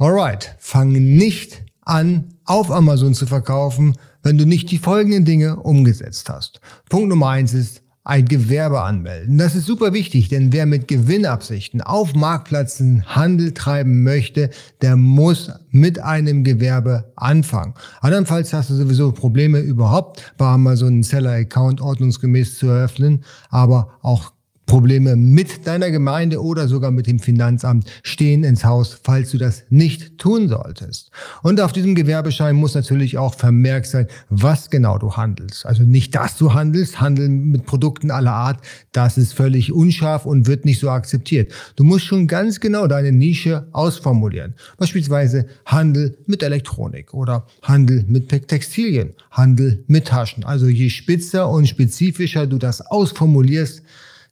Alright, fang nicht an, auf Amazon zu verkaufen, wenn du nicht die folgenden Dinge umgesetzt hast. Punkt Nummer eins ist, ein Gewerbe anmelden. Das ist super wichtig, denn wer mit Gewinnabsichten auf Marktplätzen Handel treiben möchte, der muss mit einem Gewerbe anfangen. Andernfalls hast du sowieso Probleme überhaupt bei Amazon einen Seller-Account ordnungsgemäß zu eröffnen, aber auch Probleme mit deiner Gemeinde oder sogar mit dem Finanzamt stehen ins Haus, falls du das nicht tun solltest. Und auf diesem Gewerbeschein muss natürlich auch vermerkt sein, was genau du handelst. Also nicht, dass du handelst, handeln mit Produkten aller Art, das ist völlig unscharf und wird nicht so akzeptiert. Du musst schon ganz genau deine Nische ausformulieren. Beispielsweise Handel mit Elektronik oder Handel mit Textilien, Handel mit Taschen. Also je spitzer und spezifischer du das ausformulierst,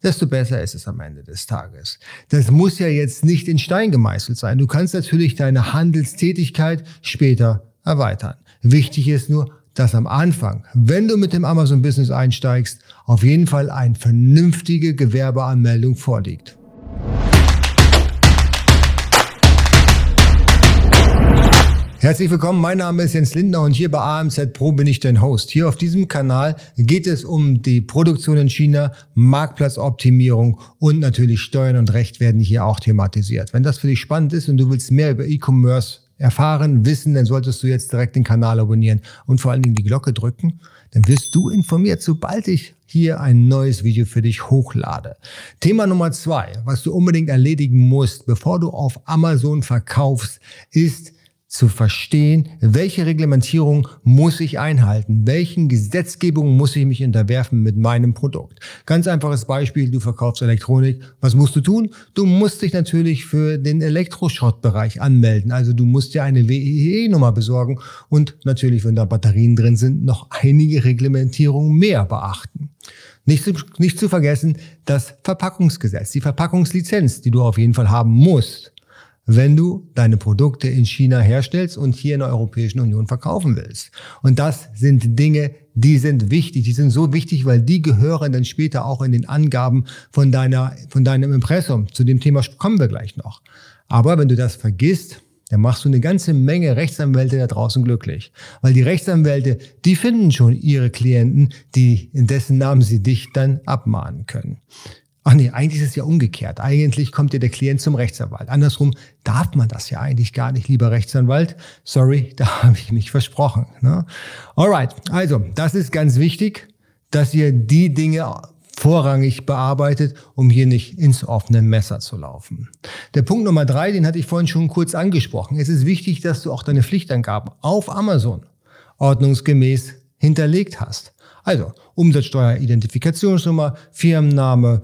desto besser ist es am Ende des Tages. Das muss ja jetzt nicht in Stein gemeißelt sein. Du kannst natürlich deine Handelstätigkeit später erweitern. Wichtig ist nur, dass am Anfang, wenn du mit dem Amazon-Business einsteigst, auf jeden Fall eine vernünftige Gewerbeanmeldung vorliegt. Herzlich willkommen, mein Name ist Jens Lindner und hier bei AMZ Pro bin ich dein Host. Hier auf diesem Kanal geht es um die Produktion in China, Marktplatzoptimierung und natürlich Steuern und Recht werden hier auch thematisiert. Wenn das für dich spannend ist und du willst mehr über E-Commerce erfahren, wissen, dann solltest du jetzt direkt den Kanal abonnieren und vor allen Dingen die Glocke drücken. Dann wirst du informiert, sobald ich hier ein neues Video für dich hochlade. Thema Nummer zwei, was du unbedingt erledigen musst, bevor du auf Amazon verkaufst, ist zu verstehen, welche Reglementierung muss ich einhalten, welchen Gesetzgebungen muss ich mich unterwerfen mit meinem Produkt. Ganz einfaches Beispiel, du verkaufst Elektronik, was musst du tun? Du musst dich natürlich für den Elektroschrottbereich anmelden, also du musst dir eine WEE-Nummer besorgen und natürlich, wenn da Batterien drin sind, noch einige Reglementierungen mehr beachten. Nicht zu, nicht zu vergessen, das Verpackungsgesetz, die Verpackungslizenz, die du auf jeden Fall haben musst wenn du deine Produkte in China herstellst und hier in der Europäischen Union verkaufen willst. Und das sind Dinge, die sind wichtig. Die sind so wichtig, weil die gehören dann später auch in den Angaben von deiner, von deinem Impressum. Zu dem Thema kommen wir gleich noch. Aber wenn du das vergisst, dann machst du eine ganze Menge Rechtsanwälte da draußen glücklich. Weil die Rechtsanwälte, die finden schon ihre Klienten, die, in dessen Namen sie dich dann abmahnen können. Ach nee, eigentlich ist es ja umgekehrt. Eigentlich kommt ja der Klient zum Rechtsanwalt. Andersrum darf man das ja eigentlich gar nicht, lieber Rechtsanwalt. Sorry, da habe ich mich versprochen. Ne? Alright, also das ist ganz wichtig, dass ihr die Dinge vorrangig bearbeitet, um hier nicht ins offene Messer zu laufen. Der Punkt Nummer drei, den hatte ich vorhin schon kurz angesprochen. Es ist wichtig, dass du auch deine Pflichtangaben auf Amazon ordnungsgemäß hinterlegt hast. Also Umsatzsteueridentifikationsnummer, Firmenname,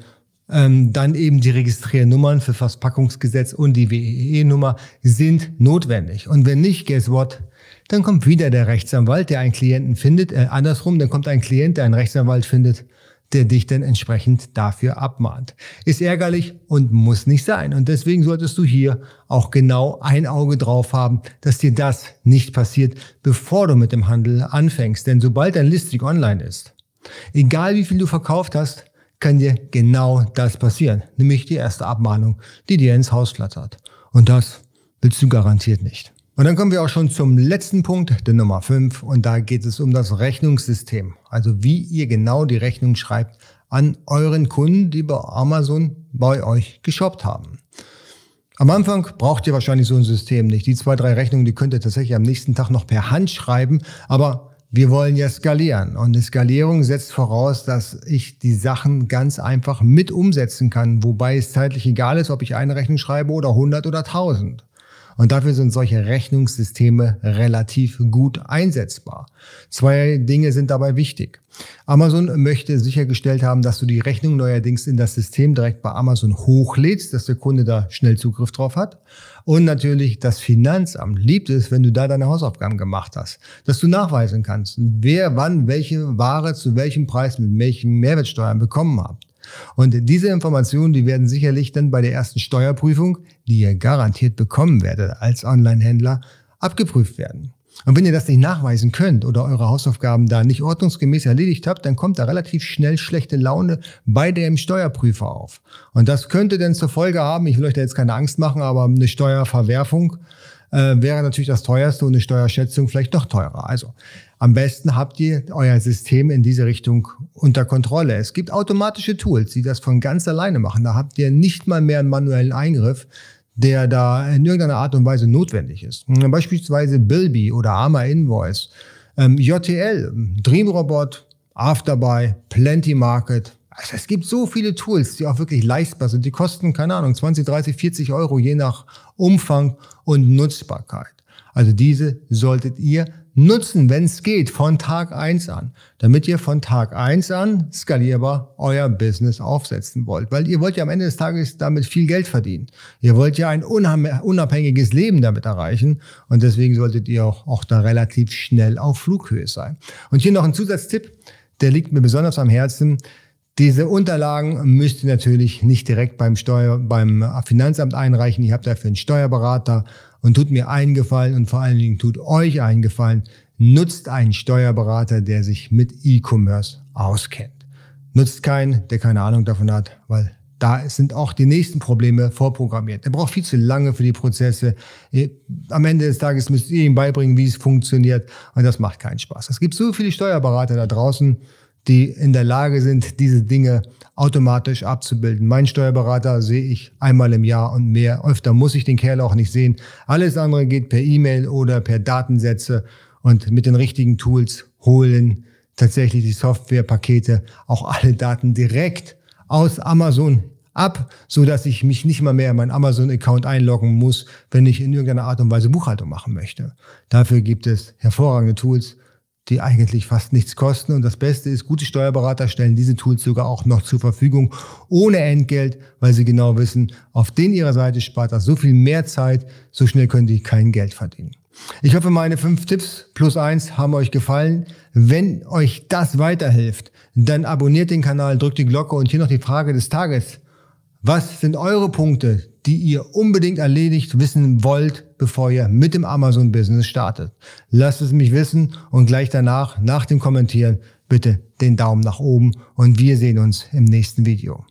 ähm, dann eben die Registriernummern für Verpackungsgesetz und die WEE-Nummer sind notwendig. Und wenn nicht, guess what? Dann kommt wieder der Rechtsanwalt, der einen Klienten findet. Äh, andersrum, dann kommt ein Klient, der einen Rechtsanwalt findet, der dich dann entsprechend dafür abmahnt. Ist ärgerlich und muss nicht sein. Und deswegen solltest du hier auch genau ein Auge drauf haben, dass dir das nicht passiert, bevor du mit dem Handel anfängst. Denn sobald dein Listing online ist, egal wie viel du verkauft hast, kann dir genau das passieren, nämlich die erste Abmahnung, die dir ins Haus flattert. Und das willst du garantiert nicht. Und dann kommen wir auch schon zum letzten Punkt, der Nummer 5. Und da geht es um das Rechnungssystem. Also wie ihr genau die Rechnung schreibt an euren Kunden, die bei Amazon bei euch geshoppt haben. Am Anfang braucht ihr wahrscheinlich so ein System nicht. Die zwei, drei Rechnungen, die könnt ihr tatsächlich am nächsten Tag noch per Hand schreiben. Aber wir wollen ja skalieren und eine Skalierung setzt voraus, dass ich die Sachen ganz einfach mit umsetzen kann, wobei es zeitlich egal ist, ob ich eine Rechnung schreibe oder 100 oder 1000. Und dafür sind solche Rechnungssysteme relativ gut einsetzbar. Zwei Dinge sind dabei wichtig. Amazon möchte sichergestellt haben, dass du die Rechnung neuerdings in das System direkt bei Amazon hochlädst, dass der Kunde da schnell Zugriff drauf hat. Und natürlich das Finanzamt liebt es, wenn du da deine Hausaufgaben gemacht hast, dass du nachweisen kannst, wer wann welche Ware zu welchem Preis mit welchen Mehrwertsteuern bekommen hat. Und diese Informationen, die werden sicherlich dann bei der ersten Steuerprüfung, die ihr garantiert bekommen werdet als Online-Händler, abgeprüft werden. Und wenn ihr das nicht nachweisen könnt oder eure Hausaufgaben da nicht ordnungsgemäß erledigt habt, dann kommt da relativ schnell schlechte Laune bei dem Steuerprüfer auf. Und das könnte dann zur Folge haben, ich will euch da jetzt keine Angst machen, aber eine Steuerverwerfung äh, wäre natürlich das teuerste und eine Steuerschätzung vielleicht noch teurer. Also am besten habt ihr euer System in diese Richtung unter Kontrolle. Es gibt automatische Tools, die das von ganz alleine machen. Da habt ihr nicht mal mehr einen manuellen Eingriff, der da in irgendeiner Art und Weise notwendig ist. Beispielsweise Bilby oder Arma Invoice, ähm, JTL, Dreamrobot, Afterbuy, Plenty Market. Also es gibt so viele Tools, die auch wirklich leistbar sind. Die kosten, keine Ahnung, 20, 30, 40 Euro je nach Umfang und Nutzbarkeit. Also diese solltet ihr nutzen, wenn es geht, von Tag eins an, damit ihr von Tag eins an skalierbar euer Business aufsetzen wollt. Weil ihr wollt ja am Ende des Tages damit viel Geld verdienen. Ihr wollt ja ein unabhängiges Leben damit erreichen und deswegen solltet ihr auch, auch da relativ schnell auf Flughöhe sein. Und hier noch ein Zusatztipp, der liegt mir besonders am Herzen. Diese Unterlagen müsst ihr natürlich nicht direkt beim Steuer, beim Finanzamt einreichen. Ihr habt dafür einen Steuerberater und tut mir eingefallen und vor allen Dingen tut euch eingefallen, nutzt einen Steuerberater, der sich mit E-Commerce auskennt. Nutzt keinen, der keine Ahnung davon hat, weil da sind auch die nächsten Probleme vorprogrammiert. Der braucht viel zu lange für die Prozesse. Am Ende des Tages müsst ihr ihm beibringen, wie es funktioniert. Und das macht keinen Spaß. Es gibt so viele Steuerberater da draußen, die in der Lage sind, diese Dinge automatisch abzubilden. Mein Steuerberater sehe ich einmal im Jahr und mehr. Öfter muss ich den Kerl auch nicht sehen. Alles andere geht per E-Mail oder per Datensätze und mit den richtigen Tools holen tatsächlich die Softwarepakete auch alle Daten direkt aus Amazon ab, so dass ich mich nicht mal mehr in meinen Amazon-Account einloggen muss, wenn ich in irgendeiner Art und Weise Buchhaltung machen möchte. Dafür gibt es hervorragende Tools die eigentlich fast nichts kosten. Und das Beste ist, gute Steuerberater stellen diese Tools sogar auch noch zur Verfügung ohne Entgelt, weil sie genau wissen, auf den ihrer Seite spart das so viel mehr Zeit, so schnell können die kein Geld verdienen. Ich hoffe, meine fünf Tipps plus eins haben euch gefallen. Wenn euch das weiterhilft, dann abonniert den Kanal, drückt die Glocke und hier noch die Frage des Tages. Was sind eure Punkte, die ihr unbedingt erledigt wissen wollt, bevor ihr mit dem Amazon-Business startet? Lasst es mich wissen und gleich danach, nach dem Kommentieren, bitte den Daumen nach oben und wir sehen uns im nächsten Video.